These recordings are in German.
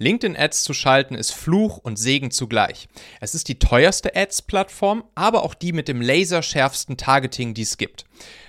LinkedIn-Ads zu schalten ist Fluch und Segen zugleich. Es ist die teuerste Ads-Plattform, aber auch die mit dem laserschärfsten Targeting, die es gibt.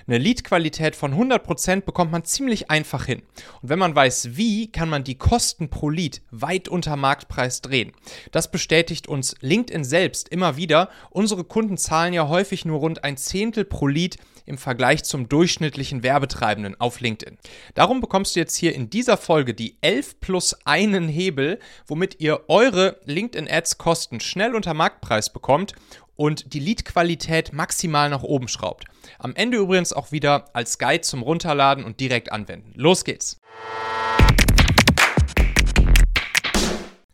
Eine Lead-Qualität von 100% bekommt man ziemlich einfach hin. Und wenn man weiß wie, kann man die Kosten pro Lead weit unter Marktpreis drehen. Das bestätigt uns LinkedIn selbst immer wieder. Unsere Kunden zahlen ja häufig nur rund ein Zehntel pro Lead im Vergleich zum durchschnittlichen Werbetreibenden auf LinkedIn. Darum bekommst du jetzt hier in dieser Folge die 11 plus einen Hebel, womit ihr eure LinkedIn-Ads-Kosten schnell unter Marktpreis bekommt und die Lead-Qualität maximal nach oben schraubt. Am Ende übrigens auch wieder als Guide zum Runterladen und direkt anwenden. Los geht's!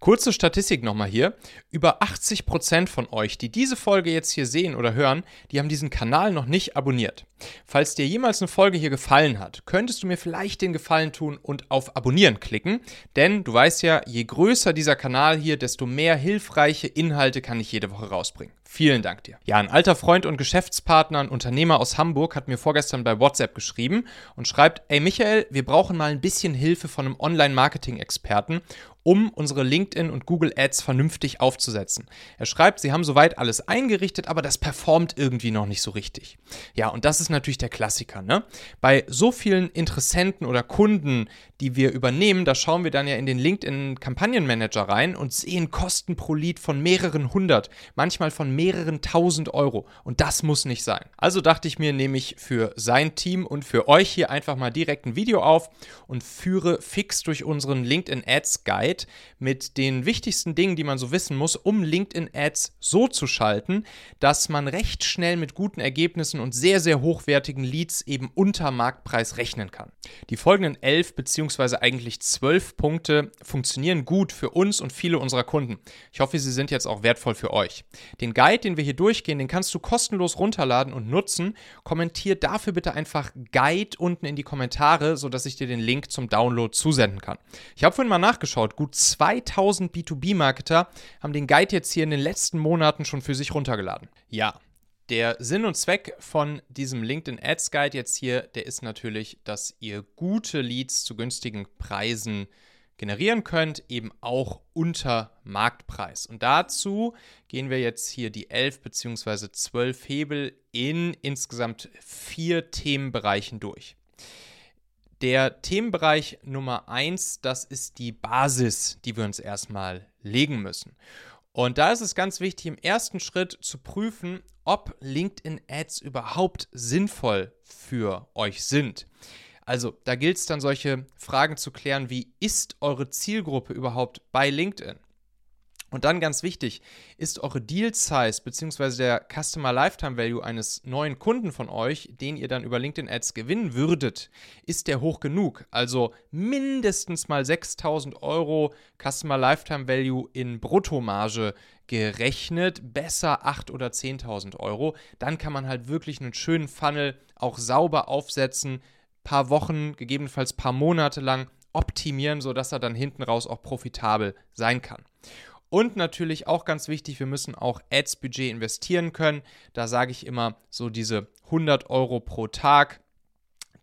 Kurze Statistik nochmal hier. Über 80% von euch, die diese Folge jetzt hier sehen oder hören, die haben diesen Kanal noch nicht abonniert. Falls dir jemals eine Folge hier gefallen hat, könntest du mir vielleicht den Gefallen tun und auf Abonnieren klicken. Denn du weißt ja, je größer dieser Kanal hier, desto mehr hilfreiche Inhalte kann ich jede Woche rausbringen. Vielen Dank dir. Ja, ein alter Freund und Geschäftspartner, ein Unternehmer aus Hamburg, hat mir vorgestern bei WhatsApp geschrieben und schreibt, ey Michael, wir brauchen mal ein bisschen Hilfe von einem Online-Marketing-Experten, um unsere LinkedIn und Google Ads vernünftig aufzusetzen. Er schreibt, sie haben soweit alles eingerichtet, aber das performt irgendwie noch nicht so richtig. Ja, und das ist natürlich der Klassiker, ne? Bei so vielen Interessenten oder Kunden, die wir übernehmen, da schauen wir dann ja in den LinkedIn Kampagnenmanager rein und sehen Kosten pro Lead von mehreren hundert, manchmal von mehreren tausend Euro. Und das muss nicht sein. Also dachte ich mir, nehme ich für sein Team und für euch hier einfach mal direkt ein Video auf und führe fix durch unseren LinkedIn Ads Guide Guide mit den wichtigsten Dingen, die man so wissen muss, um LinkedIn-Ads so zu schalten, dass man recht schnell mit guten Ergebnissen und sehr, sehr hochwertigen Leads eben unter Marktpreis rechnen kann. Die folgenden elf beziehungsweise eigentlich zwölf Punkte funktionieren gut für uns und viele unserer Kunden. Ich hoffe, sie sind jetzt auch wertvoll für euch. Den Guide, den wir hier durchgehen, den kannst du kostenlos runterladen und nutzen. Kommentier dafür bitte einfach Guide unten in die Kommentare, sodass ich dir den Link zum Download zusenden kann. Ich habe vorhin mal nachgeschaut, gut 2000 B2B-Marketer haben den Guide jetzt hier in den letzten Monaten schon für sich runtergeladen. Ja, der Sinn und Zweck von diesem LinkedIn Ads Guide jetzt hier, der ist natürlich, dass ihr gute Leads zu günstigen Preisen generieren könnt, eben auch unter Marktpreis. Und dazu gehen wir jetzt hier die 11 bzw. 12 Hebel in insgesamt vier Themenbereichen durch. Der Themenbereich Nummer eins, das ist die Basis, die wir uns erstmal legen müssen. Und da ist es ganz wichtig, im ersten Schritt zu prüfen, ob LinkedIn Ads überhaupt sinnvoll für euch sind. Also da gilt es dann solche Fragen zu klären, wie ist eure Zielgruppe überhaupt bei LinkedIn? Und dann ganz wichtig, ist eure Deal Size bzw. der Customer Lifetime Value eines neuen Kunden von euch, den ihr dann über LinkedIn Ads gewinnen würdet, ist der hoch genug? Also mindestens mal 6000 Euro Customer Lifetime Value in Bruttomarge gerechnet, besser 8.000 oder 10.000 Euro. Dann kann man halt wirklich einen schönen Funnel auch sauber aufsetzen, paar Wochen, gegebenenfalls paar Monate lang optimieren, sodass er dann hinten raus auch profitabel sein kann. Und natürlich auch ganz wichtig, wir müssen auch Ads-Budget investieren können. Da sage ich immer so diese 100 Euro pro Tag,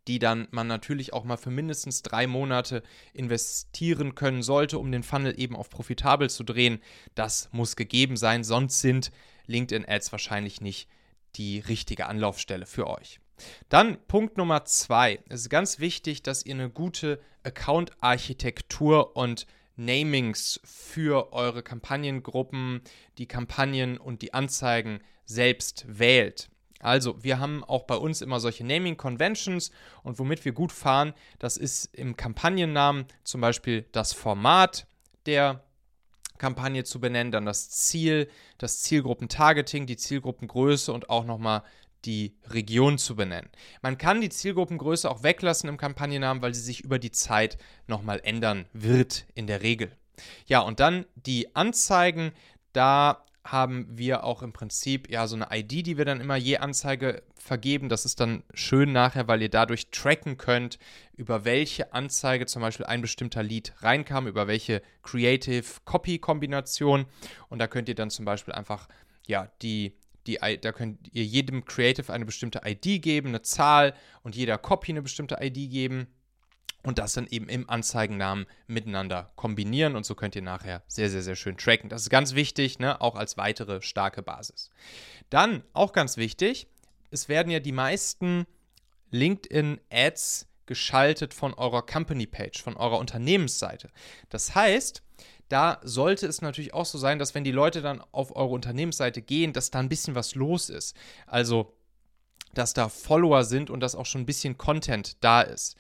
die dann man natürlich auch mal für mindestens drei Monate investieren können sollte, um den Funnel eben auf profitabel zu drehen. Das muss gegeben sein, sonst sind LinkedIn-Ads wahrscheinlich nicht die richtige Anlaufstelle für euch. Dann Punkt Nummer zwei. Es ist ganz wichtig, dass ihr eine gute Account-Architektur und Namings für eure Kampagnengruppen, die Kampagnen und die Anzeigen selbst wählt. Also, wir haben auch bei uns immer solche Naming Conventions und womit wir gut fahren, das ist im Kampagnennamen zum Beispiel das Format der Kampagne zu benennen, dann das Ziel, das Zielgruppentargeting, die Zielgruppengröße und auch nochmal die Region zu benennen. Man kann die Zielgruppengröße auch weglassen im Kampagnennamen, weil sie sich über die Zeit nochmal ändern wird in der Regel. Ja, und dann die Anzeigen, da haben wir auch im Prinzip ja so eine ID, die wir dann immer je Anzeige vergeben. Das ist dann schön nachher, weil ihr dadurch tracken könnt, über welche Anzeige zum Beispiel ein bestimmter Lead reinkam, über welche Creative Copy Kombination. Und da könnt ihr dann zum Beispiel einfach ja die die, da könnt ihr jedem Creative eine bestimmte ID geben, eine Zahl und jeder Copy eine bestimmte ID geben. und das dann eben im Anzeigennamen miteinander kombinieren und so könnt ihr nachher sehr, sehr, sehr schön tracken. Das ist ganz wichtig, ne? auch als weitere starke Basis. Dann auch ganz wichtig, es werden ja die meisten LinkedIn-Ads geschaltet von eurer Company-Page, von eurer Unternehmensseite. Das heißt, da sollte es natürlich auch so sein, dass wenn die Leute dann auf eure Unternehmensseite gehen, dass da ein bisschen was los ist. Also, dass da Follower sind und dass auch schon ein bisschen Content da ist.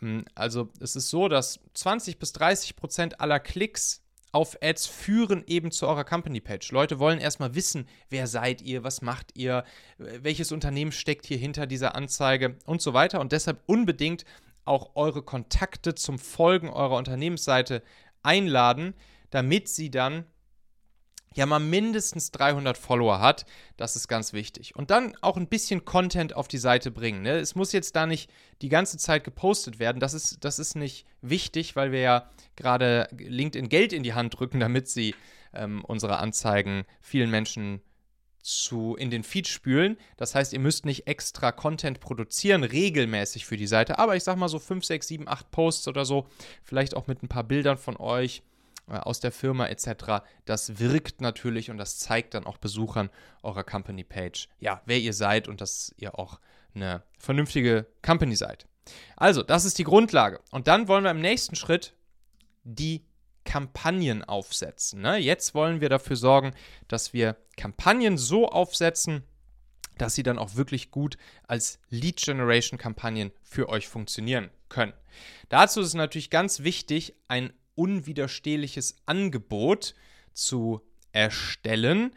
Ähm, also es ist so, dass 20 bis 30 Prozent aller Klicks auf Ads führen eben zu eurer Company Page. Leute wollen erstmal wissen, wer seid ihr, was macht ihr, welches Unternehmen steckt hier hinter dieser Anzeige und so weiter. Und deshalb unbedingt auch eure Kontakte zum Folgen eurer Unternehmensseite einladen, damit sie dann ja mal mindestens 300 Follower hat. Das ist ganz wichtig. Und dann auch ein bisschen Content auf die Seite bringen. Ne? Es muss jetzt da nicht die ganze Zeit gepostet werden. Das ist, das ist nicht wichtig, weil wir ja gerade LinkedIn Geld in die Hand drücken, damit sie ähm, unsere Anzeigen vielen Menschen zu, in den Feed spülen. Das heißt, ihr müsst nicht extra Content produzieren, regelmäßig für die Seite. Aber ich sag mal so 5, 6, 7, 8 Posts oder so. Vielleicht auch mit ein paar Bildern von euch äh, aus der Firma etc. Das wirkt natürlich und das zeigt dann auch Besuchern eurer Company Page, ja, wer ihr seid und dass ihr auch eine vernünftige Company seid. Also, das ist die Grundlage. Und dann wollen wir im nächsten Schritt die Kampagnen aufsetzen. Ne? Jetzt wollen wir dafür sorgen, dass wir Kampagnen so aufsetzen, dass sie dann auch wirklich gut als Lead Generation Kampagnen für euch funktionieren können. Dazu ist natürlich ganz wichtig, ein unwiderstehliches Angebot zu erstellen,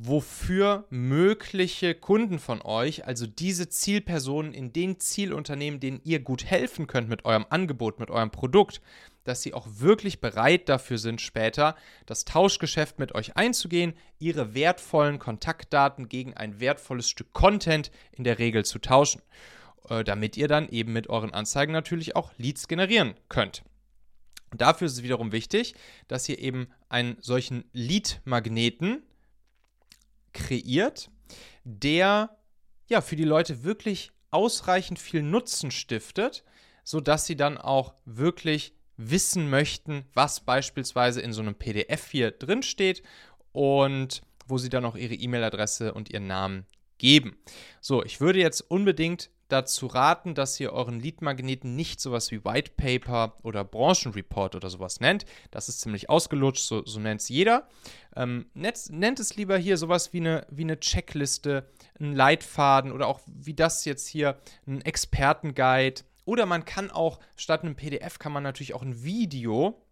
wofür mögliche Kunden von euch, also diese Zielpersonen in den Zielunternehmen, denen ihr gut helfen könnt mit eurem Angebot, mit eurem Produkt, dass sie auch wirklich bereit dafür sind, später das Tauschgeschäft mit euch einzugehen, ihre wertvollen Kontaktdaten gegen ein wertvolles Stück Content in der Regel zu tauschen, äh, damit ihr dann eben mit euren Anzeigen natürlich auch Leads generieren könnt. Dafür ist es wiederum wichtig, dass ihr eben einen solchen Lead-Magneten kreiert, der ja für die Leute wirklich ausreichend viel Nutzen stiftet, sodass sie dann auch wirklich wissen möchten, was beispielsweise in so einem PDF hier drin steht und wo sie dann auch ihre E-Mail-Adresse und ihren Namen geben. So, ich würde jetzt unbedingt dazu raten, dass ihr euren Lead-Magneten nicht sowas wie White Paper oder Branchenreport oder sowas nennt. Das ist ziemlich ausgelutscht, so, so nennt es jeder. Ähm, nennt, nennt, es lieber hier sowas wie eine, wie eine Checkliste, einen Leitfaden oder auch wie das jetzt hier, ein Expertenguide. Oder man kann auch, statt einem PDF kann man natürlich auch ein Video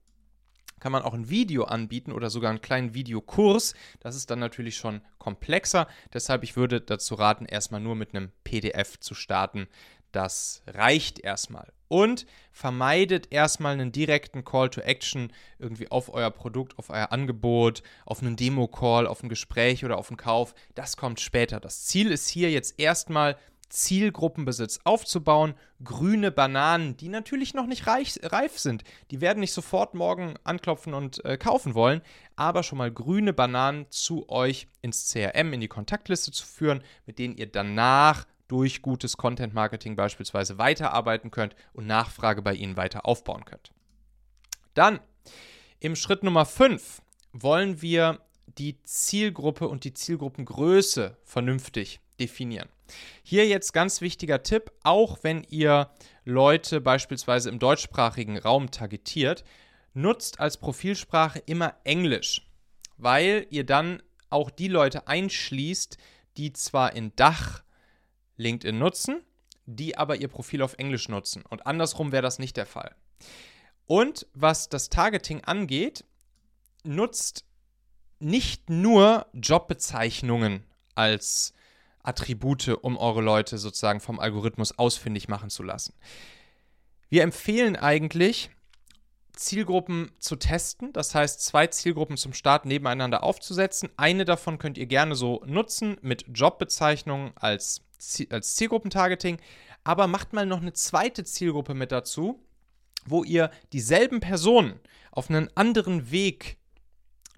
kann man auch ein Video anbieten oder sogar einen kleinen Videokurs. Das ist dann natürlich schon komplexer. Deshalb, ich würde dazu raten, erstmal nur mit einem PDF zu starten. Das reicht erstmal. Und vermeidet erstmal einen direkten Call to Action irgendwie auf euer Produkt, auf euer Angebot, auf einen Demo-Call, auf ein Gespräch oder auf einen Kauf. Das kommt später. Das Ziel ist hier jetzt erstmal Zielgruppenbesitz aufzubauen. Grüne Bananen, die natürlich noch nicht reich, reif sind. Die werden nicht sofort morgen anklopfen und äh, kaufen wollen, aber schon mal grüne Bananen zu euch ins CRM, in die Kontaktliste zu führen, mit denen ihr danach durch gutes Content Marketing beispielsweise weiterarbeiten könnt und Nachfrage bei ihnen weiter aufbauen könnt. Dann im Schritt Nummer 5 wollen wir die Zielgruppe und die Zielgruppengröße vernünftig definieren. Hier jetzt ganz wichtiger Tipp, auch wenn ihr Leute beispielsweise im deutschsprachigen Raum targetiert, nutzt als Profilsprache immer Englisch, weil ihr dann auch die Leute einschließt, die zwar in Dach LinkedIn nutzen, die aber ihr Profil auf Englisch nutzen. Und andersrum wäre das nicht der Fall. Und was das Targeting angeht, nutzt nicht nur Jobbezeichnungen als Attribute, um eure Leute sozusagen vom Algorithmus ausfindig machen zu lassen. Wir empfehlen eigentlich, Zielgruppen zu testen, das heißt zwei Zielgruppen zum Start nebeneinander aufzusetzen. Eine davon könnt ihr gerne so nutzen mit Jobbezeichnungen als, als Zielgruppentargeting, aber macht mal noch eine zweite Zielgruppe mit dazu, wo ihr dieselben Personen auf einen anderen Weg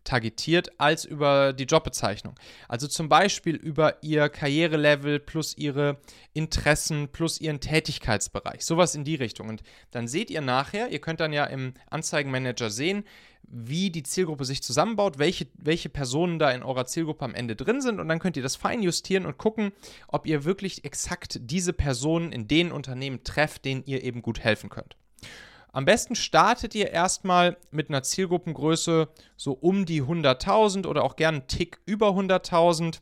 targetiert als über die Jobbezeichnung. Also zum Beispiel über ihr Karrierelevel plus ihre Interessen plus ihren Tätigkeitsbereich. Sowas in die Richtung. Und dann seht ihr nachher, ihr könnt dann ja im Anzeigenmanager sehen, wie die Zielgruppe sich zusammenbaut, welche, welche Personen da in eurer Zielgruppe am Ende drin sind. Und dann könnt ihr das fein justieren und gucken, ob ihr wirklich exakt diese Personen in den Unternehmen trefft, denen ihr eben gut helfen könnt. Am besten startet ihr erstmal mit einer Zielgruppengröße so um die 100.000 oder auch gern einen Tick über 100.000.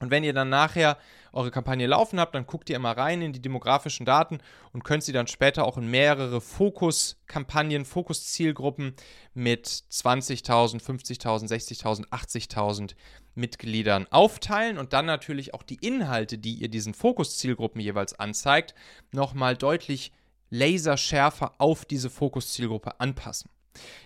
Und wenn ihr dann nachher eure Kampagne laufen habt, dann guckt ihr immer rein in die demografischen Daten und könnt sie dann später auch in mehrere Fokuskampagnen, Fokuszielgruppen mit 20.000, 50.000, 60.000, 80.000 Mitgliedern aufteilen und dann natürlich auch die Inhalte, die ihr diesen Fokuszielgruppen jeweils anzeigt, nochmal deutlich laserschärfer auf diese Fokuszielgruppe anpassen.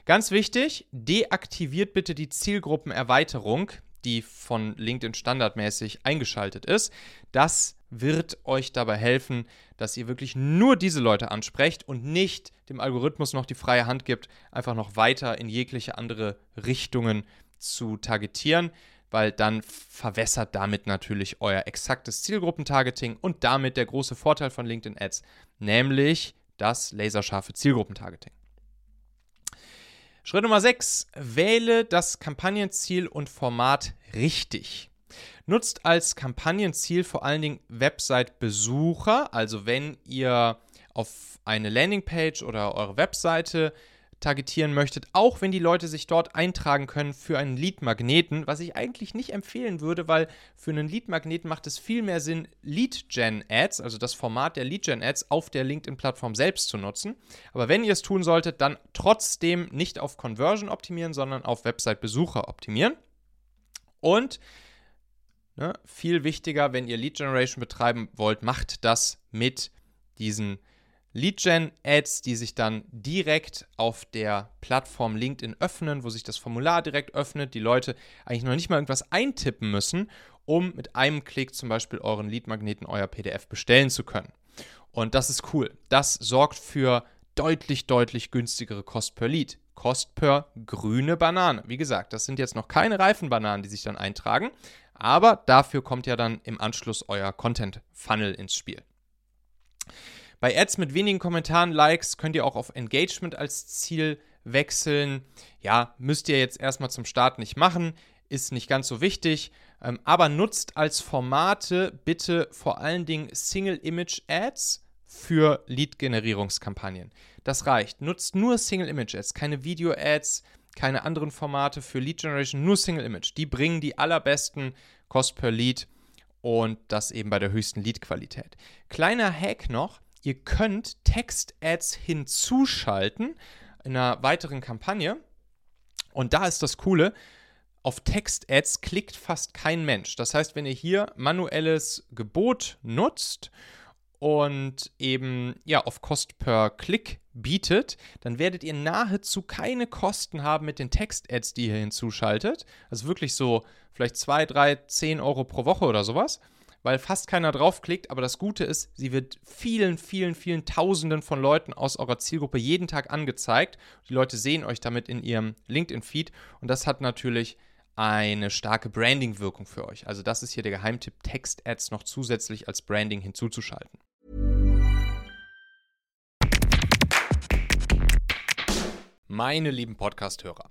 Ganz wichtig, deaktiviert bitte die Zielgruppenerweiterung, die von LinkedIn standardmäßig eingeschaltet ist. Das wird euch dabei helfen, dass ihr wirklich nur diese Leute ansprecht und nicht dem Algorithmus noch die freie Hand gibt, einfach noch weiter in jegliche andere Richtungen zu targetieren weil dann verwässert damit natürlich euer exaktes Zielgruppentargeting und damit der große Vorteil von LinkedIn Ads, nämlich das laserscharfe Zielgruppentargeting. Schritt Nummer 6. Wähle das Kampagnenziel und Format richtig. Nutzt als Kampagnenziel vor allen Dingen Website-Besucher, also wenn ihr auf eine Landingpage oder eure Webseite targetieren möchtet, auch wenn die Leute sich dort eintragen können für einen Lead-Magneten, was ich eigentlich nicht empfehlen würde, weil für einen Lead-Magneten macht es viel mehr Sinn, Lead-Gen-Ads, also das Format der Lead-Gen-Ads auf der LinkedIn-Plattform selbst zu nutzen. Aber wenn ihr es tun solltet, dann trotzdem nicht auf Conversion optimieren, sondern auf Website-Besucher optimieren. Und ne, viel wichtiger, wenn ihr Lead-Generation betreiben wollt, macht das mit diesen Lead-Gen-Ads, die sich dann direkt auf der Plattform LinkedIn öffnen, wo sich das Formular direkt öffnet, die Leute eigentlich noch nicht mal irgendwas eintippen müssen, um mit einem Klick zum Beispiel euren Lead-Magneten, euer PDF bestellen zu können. Und das ist cool. Das sorgt für deutlich, deutlich günstigere Kost per Lead. Kost per grüne Banane. Wie gesagt, das sind jetzt noch keine reifen Bananen, die sich dann eintragen, aber dafür kommt ja dann im Anschluss euer Content-Funnel ins Spiel. Bei Ads mit wenigen Kommentaren, Likes könnt ihr auch auf Engagement als Ziel wechseln. Ja, müsst ihr jetzt erstmal zum Start nicht machen, ist nicht ganz so wichtig. Ähm, aber nutzt als Formate bitte vor allen Dingen Single-Image-Ads für Lead-Generierungskampagnen. Das reicht. Nutzt nur Single-Image-Ads, keine Video-Ads, keine anderen Formate für Lead-Generation, nur Single-Image. Die bringen die allerbesten Cost per Lead und das eben bei der höchsten Lead-Qualität. Kleiner Hack noch, ihr könnt Text-Ads hinzuschalten in einer weiteren Kampagne. Und da ist das Coole, auf Text-Ads klickt fast kein Mensch. Das heißt, wenn ihr hier manuelles Gebot nutzt und eben ja auf Kost per Klick bietet, dann werdet ihr nahezu keine Kosten haben mit den Text-Ads, die ihr hinzuschaltet. Also wirklich so vielleicht 2, 3, 10 Euro pro Woche oder sowas weil fast keiner draufklickt. Aber das Gute ist, sie wird vielen, vielen, vielen Tausenden von Leuten aus eurer Zielgruppe jeden Tag angezeigt. Die Leute sehen euch damit in ihrem LinkedIn-Feed und das hat natürlich eine starke Branding-Wirkung für euch. Also das ist hier der Geheimtipp, Text-Ads noch zusätzlich als Branding hinzuzuschalten. Meine lieben Podcast-Hörer,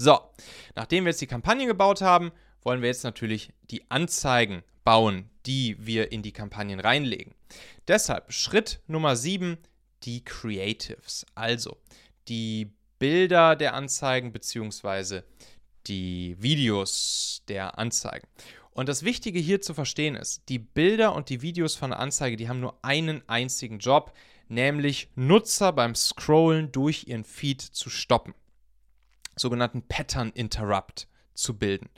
So, nachdem wir jetzt die Kampagne gebaut haben, wollen wir jetzt natürlich die Anzeigen bauen, die wir in die Kampagnen reinlegen. Deshalb Schritt Nummer 7, die Creatives, also die Bilder der Anzeigen bzw. die Videos der Anzeigen. Und das Wichtige hier zu verstehen ist, die Bilder und die Videos von der Anzeige, die haben nur einen einzigen Job, nämlich Nutzer beim Scrollen durch ihren Feed zu stoppen. Sogenannten Pattern Interrupt zu bilden.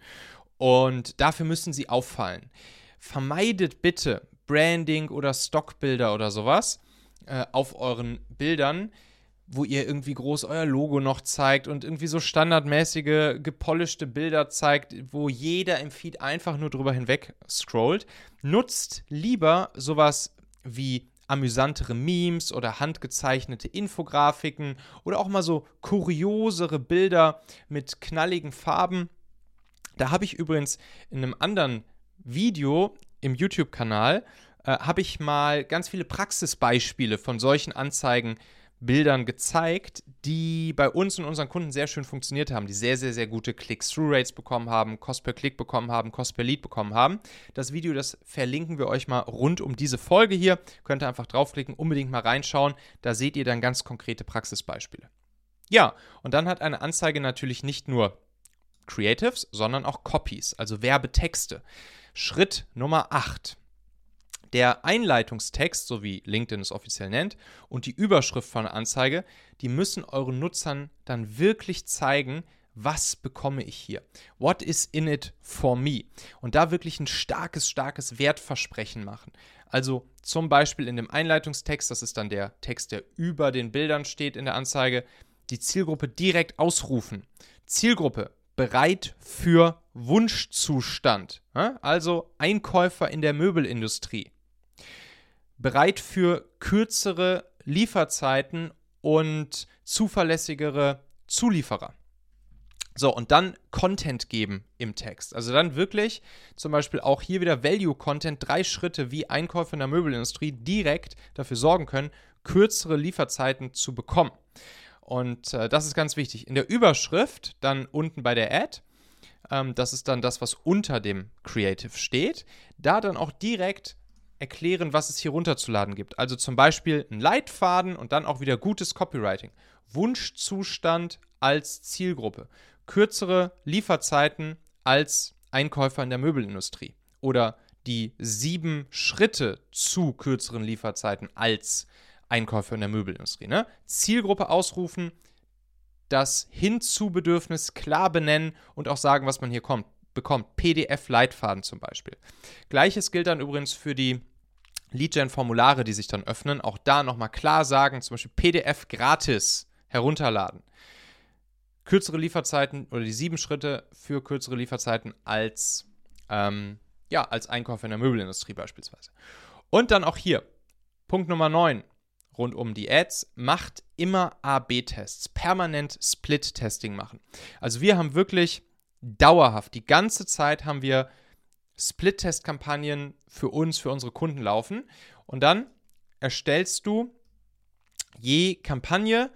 Und dafür müssen sie auffallen. Vermeidet bitte Branding oder Stockbilder oder sowas äh, auf euren Bildern, wo ihr irgendwie groß euer Logo noch zeigt und irgendwie so standardmäßige, gepolischte Bilder zeigt, wo jeder im Feed einfach nur drüber hinweg scrollt. Nutzt lieber sowas wie amüsantere Memes oder handgezeichnete Infografiken oder auch mal so kuriosere Bilder mit knalligen Farben. Da habe ich übrigens in einem anderen Video im YouTube-Kanal, äh, habe ich mal ganz viele Praxisbeispiele von solchen Anzeigen Bildern gezeigt, die bei uns und unseren Kunden sehr schön funktioniert haben, die sehr, sehr, sehr gute Click-Through-Rates bekommen haben, Cost per Click bekommen haben, Cost per Lead bekommen haben. Das Video, das verlinken wir euch mal rund um diese Folge hier. Könnt ihr einfach draufklicken, unbedingt mal reinschauen. Da seht ihr dann ganz konkrete Praxisbeispiele. Ja, und dann hat eine Anzeige natürlich nicht nur Creatives, sondern auch Copies, also Werbetexte. Schritt Nummer 8 der Einleitungstext, so wie LinkedIn es offiziell nennt, und die Überschrift von der Anzeige, die müssen euren Nutzern dann wirklich zeigen, was bekomme ich hier? What is in it for me? Und da wirklich ein starkes, starkes Wertversprechen machen. Also zum Beispiel in dem Einleitungstext, das ist dann der Text, der über den Bildern steht in der Anzeige, die Zielgruppe direkt ausrufen. Zielgruppe bereit für Wunschzustand. Also Einkäufer in der Möbelindustrie bereit für kürzere Lieferzeiten und zuverlässigere Zulieferer. So, und dann Content geben im Text. Also dann wirklich zum Beispiel auch hier wieder Value-Content, drei Schritte, wie Einkäufer in der Möbelindustrie direkt dafür sorgen können, kürzere Lieferzeiten zu bekommen. Und äh, das ist ganz wichtig. In der Überschrift, dann unten bei der Ad, ähm, das ist dann das, was unter dem Creative steht, da dann auch direkt erklären, was es hier runterzuladen gibt. Also zum Beispiel ein Leitfaden und dann auch wieder gutes Copywriting. Wunschzustand als Zielgruppe. Kürzere Lieferzeiten als Einkäufer in der Möbelindustrie. Oder die sieben Schritte zu kürzeren Lieferzeiten als Einkäufer in der Möbelindustrie. Ne? Zielgruppe ausrufen, das Hinzu-Bedürfnis klar benennen und auch sagen, was man hier kommt, bekommt. PDF-Leitfaden zum Beispiel. Gleiches gilt dann übrigens für die Lead-Gen-Formulare, die sich dann öffnen, auch da nochmal klar sagen, zum Beispiel PDF gratis herunterladen. Kürzere Lieferzeiten oder die sieben Schritte für kürzere Lieferzeiten als, ähm, ja, als Einkäufer in der Möbelindustrie beispielsweise. Und dann auch hier, Punkt Nummer 9, rund um die Ads, macht immer A-B-Tests, permanent Split-Testing machen. Also wir haben wirklich dauerhaft, die ganze Zeit haben wir Split-Test-Kampagnen für uns, für unsere Kunden laufen. Und dann erstellst du je Kampagne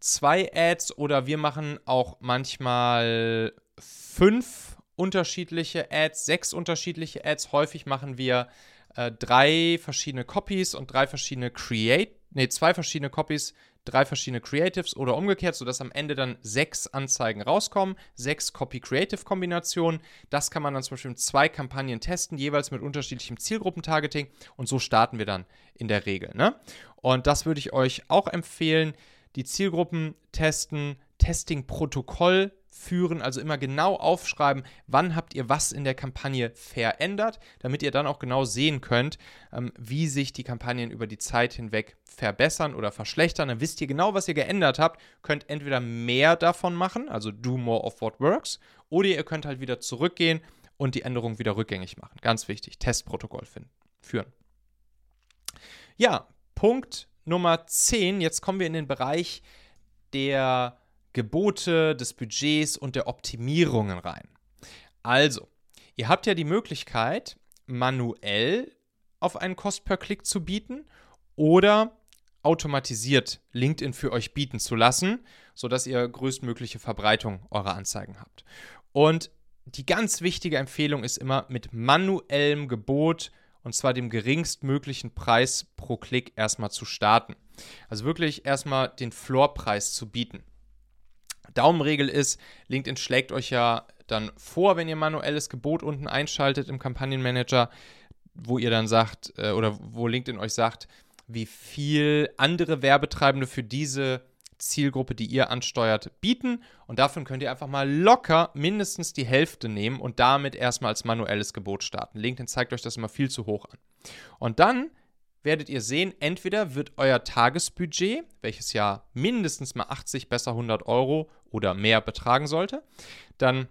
zwei Ads oder wir machen auch manchmal fünf unterschiedliche Ads, sechs unterschiedliche Ads. Häufig machen wir äh, drei verschiedene Copies und drei verschiedene Create, nee, zwei verschiedene Copies, drei verschiedene Creatives oder umgekehrt, sodass am Ende dann sechs Anzeigen rauskommen, sechs Copy-Creative-Kombinationen. Das kann man dann zum Beispiel in zwei Kampagnen testen, jeweils mit unterschiedlichem Zielgruppentargeting und so starten wir dann in der Regel. Ne? Und das würde ich euch auch empfehlen, die Zielgruppen testen, Testing-Protokoll führen, also immer genau aufschreiben, wann habt ihr was in der Kampagne verändert, damit ihr dann auch genau sehen könnt, ähm, wie sich die Kampagnen über die Zeit hinweg verbessern oder verschlechtern. Dann wisst ihr genau, was ihr geändert habt, könnt entweder mehr davon machen, also do more of what works, oder ihr könnt halt wieder zurückgehen und die Änderung wieder rückgängig machen. Ganz wichtig, Testprotokoll führen. Ja, Punkt Nummer 10, jetzt kommen wir in den Bereich der Gebote, des Budgets und der Optimierungen rein. Also, ihr habt ja die Möglichkeit, manuell auf einen Cost per Klick zu bieten oder automatisiert LinkedIn für euch bieten zu lassen, sodass ihr größtmögliche Verbreitung eurer Anzeigen habt. Und die ganz wichtige Empfehlung ist immer mit manuellem Gebot und zwar dem geringstmöglichen Preis pro Klick erstmal zu starten. Also wirklich erstmal den Floorpreis zu bieten. Daumenregel ist, LinkedIn schlägt euch ja dann vor, wenn ihr manuelles Gebot unten einschaltet im Kampagnenmanager, wo ihr dann sagt, äh, oder wo LinkedIn euch sagt, wie viel andere Werbetreibende für diese Zielgruppe, die ihr ansteuert, bieten. Und davon könnt ihr einfach mal locker mindestens die Hälfte nehmen und damit erstmal als manuelles Gebot starten. LinkedIn zeigt euch das immer viel zu hoch an. Und dann werdet ihr sehen, entweder wird euer Tagesbudget, welches ja mindestens mal 80, besser 100 Euro oder mehr betragen sollte, dann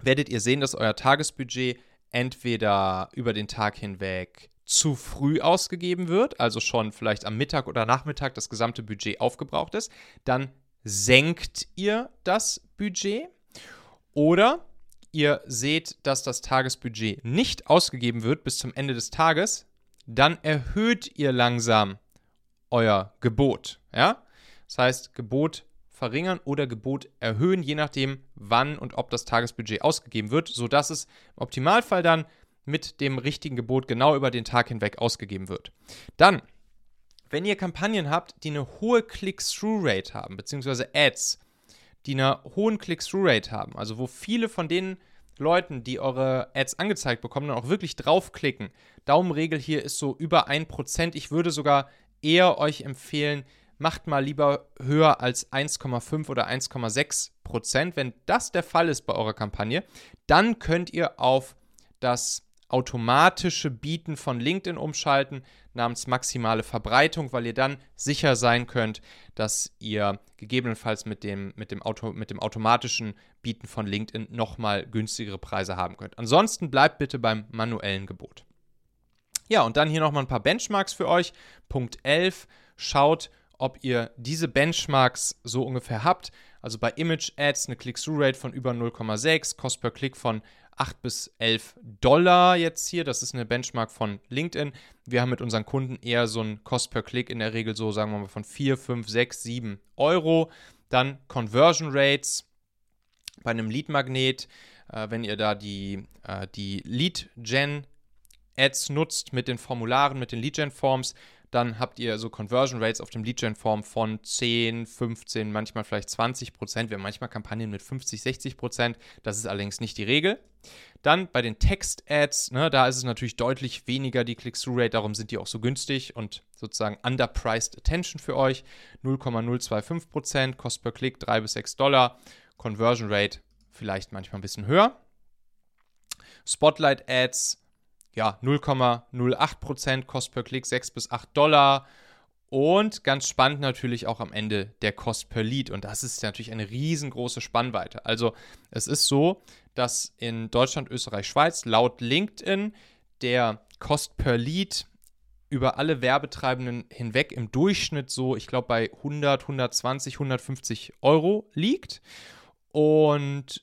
werdet ihr sehen, dass euer Tagesbudget entweder über den Tag hinweg zu früh ausgegeben wird, also schon vielleicht am Mittag oder Nachmittag das gesamte Budget aufgebraucht ist, dann senkt ihr das Budget oder ihr seht, dass das Tagesbudget nicht ausgegeben wird bis zum Ende des Tages, dann erhöht ihr langsam euer Gebot. Ja? Das heißt, Gebot verringern oder Gebot erhöhen, je nachdem, wann und ob das Tagesbudget ausgegeben wird, sodass es im Optimalfall dann mit dem richtigen Gebot genau über den Tag hinweg ausgegeben wird. Dann, wenn ihr Kampagnen habt, die eine hohe Click-Through-Rate haben, beziehungsweise Ads, die eine hohen Click-Through-Rate haben, also wo viele von den Leuten, die eure Ads angezeigt bekommen, dann auch wirklich draufklicken. Daumenregel hier ist so über 1%. Ich würde sogar eher euch empfehlen, macht mal lieber höher als 1,5 oder 1,6% Wenn das der Fall ist bei eurer Kampagne, dann könnt ihr auf das automatische Bieten von LinkedIn umschalten namens maximale Verbreitung, weil ihr dann sicher sein könnt, dass ihr gegebenenfalls mit dem, mit dem, Auto, mit dem automatischen Bieten von LinkedIn nochmal günstigere Preise haben könnt. Ansonsten bleibt bitte beim manuellen Gebot. Ja, und dann hier nochmal ein paar Benchmarks für euch. Punkt 11, schaut, ob ihr diese Benchmarks so ungefähr habt. Also bei Image Ads eine Click-Through-Rate von über 0,6, Cost per Klick von 8 bis 11 Dollar jetzt hier. Das ist eine Benchmark von LinkedIn. Wir haben mit unseren Kunden eher so einen Cost per Klick in der Regel so, sagen wir mal, von 4, 5, 6, 7 Euro. Dann Conversion Rates bei einem Lead-Magnet, äh, wenn ihr da die, äh, die Lead-Gen Ads nutzt mit den Formularen, mit den Lead-Gen-Forms, dann habt ihr so Conversion Rates auf dem Lead-Gen-Form von 10, 15, manchmal vielleicht 20 Prozent. Wir haben manchmal Kampagnen mit 50, 60 Prozent. Das ist allerdings nicht die Regel. Dann bei den Text-Ads, ne, da ist es natürlich deutlich weniger die Click-Through-Rate, darum sind die auch so günstig und sozusagen underpriced Attention für euch. 0,025 Prozent, Cost per Klick 3 bis 6 Dollar, Conversion Rate vielleicht manchmal ein bisschen höher. Spotlight-Ads ja, 0,08% Cost per Klick, 6 bis 8 Dollar. Und ganz spannend natürlich auch am Ende der Cost per Lead. Und das ist natürlich eine riesengroße Spannweite. Also es ist so, dass in Deutschland, Österreich, Schweiz laut LinkedIn der Cost per Lead über alle Werbetreibenden hinweg im Durchschnitt so, ich glaube, bei 100, 120, 150 Euro liegt. Und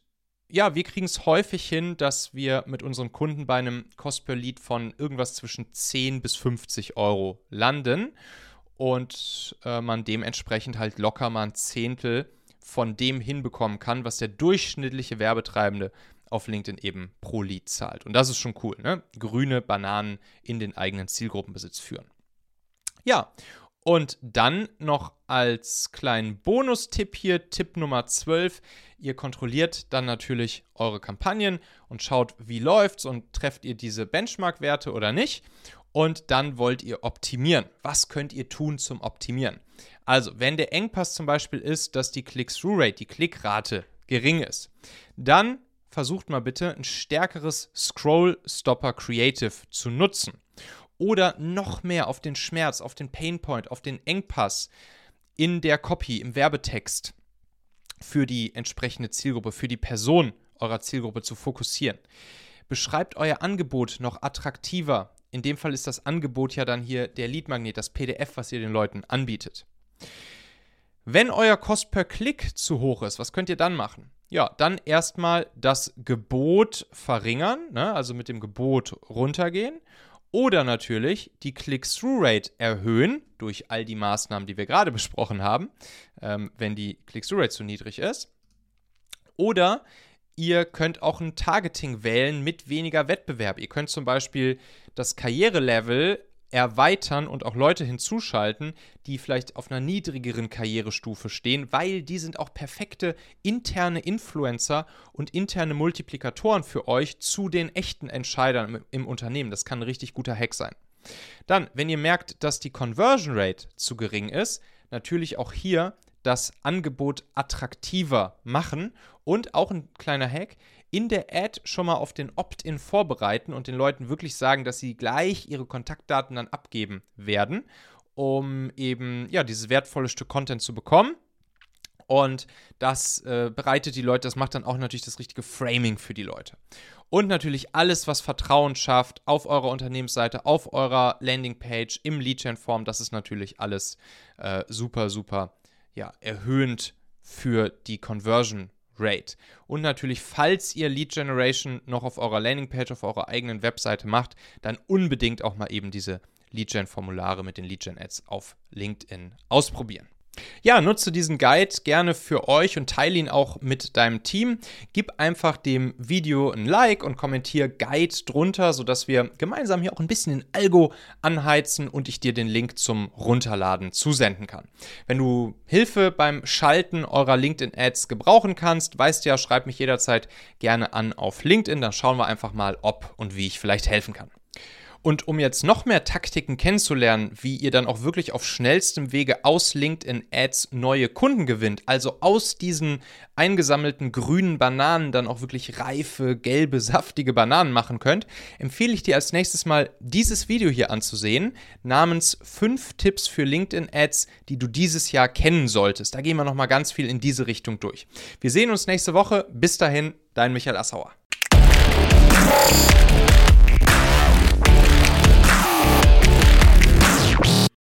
ja, wir kriegen es häufig hin, dass wir mit unseren Kunden bei einem Cost per Lead von irgendwas zwischen 10 bis 50 Euro landen und äh, man dementsprechend halt locker mal ein Zehntel von dem hinbekommen kann, was der durchschnittliche Werbetreibende auf LinkedIn eben pro Lead zahlt. Und das ist schon cool, ne? Grüne Bananen in den eigenen Zielgruppenbesitz führen. Ja, und dann noch als kleinen Bonustipp hier, Tipp Nummer 12. Ihr kontrolliert dann natürlich eure Kampagnen und schaut, wie läuft's und trefft ihr diese Benchmark-Werte oder nicht. Und dann wollt ihr optimieren. Was könnt ihr tun zum Optimieren? Also, wenn der Engpass zum Beispiel ist, dass die Click-Through-Rate, die Klickrate gering ist, dann versucht mal bitte ein stärkeres Scroll-Stopper Creative zu nutzen oder noch mehr auf den Schmerz, auf den Painpoint, auf den Engpass in der Copy, im Werbetext für die entsprechende Zielgruppe, für die Person eurer Zielgruppe zu fokussieren. Beschreibt euer Angebot noch attraktiver. In dem Fall ist das Angebot ja dann hier der Leadmagnet, das PDF, was ihr den Leuten anbietet. Wenn euer Kost per Klick zu hoch ist, was könnt ihr dann machen? Ja, dann erstmal das Gebot verringern, ne? also mit dem Gebot runtergehen oder natürlich die Click-Through-Rate erhöhen durch all die Maßnahmen, die wir gerade besprochen haben, ähm, wenn die Click-Through-Rate zu niedrig ist. Oder Ihr könnt auch ein Targeting wählen mit weniger Wettbewerb. Ihr könnt zum Beispiel das Karrierelevel erweitern und auch Leute hinzuschalten, die vielleicht auf einer niedrigeren Karrierestufe stehen, weil die sind auch perfekte interne Influencer und interne Multiplikatoren für euch zu den echten Entscheidern im, im Unternehmen. Das kann ein richtig guter Hack sein. Dann, wenn ihr merkt, dass die Conversion Rate zu gering ist, natürlich auch hier das Angebot attraktiver machen und auch ein kleiner Hack, in der Ad schon mal auf den Opt-in vorbereiten und den Leuten wirklich sagen, dass sie gleich ihre Kontaktdaten dann abgeben werden, um eben ja dieses wertvolle Stück Content zu bekommen. Und das äh, bereitet die Leute, das macht dann auch natürlich das richtige Framing für die Leute. Und natürlich alles, was Vertrauen schafft, auf eurer Unternehmensseite, auf eurer Landingpage, im Lead-Gen-Form, das ist natürlich alles äh, super, super ja, erhöhend für die Conversion Rate. Und natürlich, falls ihr Lead Generation noch auf eurer Landingpage, auf eurer eigenen Webseite macht, dann unbedingt auch mal eben diese Lead Gen Formulare mit den Lead Gen Ads auf LinkedIn ausprobieren. Ja, nutze diesen Guide gerne für euch und teile ihn auch mit deinem Team. Gib einfach dem Video ein Like und kommentiere Guide drunter, sodass wir gemeinsam hier auch ein bisschen den Algo anheizen und ich dir den Link zum Runterladen zusenden kann. Wenn du Hilfe beim Schalten eurer LinkedIn-Ads gebrauchen kannst, weißt ja, schreib mich jederzeit gerne an auf LinkedIn. Dann schauen wir einfach mal, ob und wie ich vielleicht helfen kann. Und um jetzt noch mehr Taktiken kennenzulernen, wie ihr dann auch wirklich auf schnellstem Wege aus LinkedIn Ads neue Kunden gewinnt, also aus diesen eingesammelten grünen Bananen dann auch wirklich reife, gelbe, saftige Bananen machen könnt, empfehle ich dir als nächstes mal dieses Video hier anzusehen, namens 5 Tipps für LinkedIn Ads, die du dieses Jahr kennen solltest. Da gehen wir nochmal ganz viel in diese Richtung durch. Wir sehen uns nächste Woche. Bis dahin, dein Michael Assauer.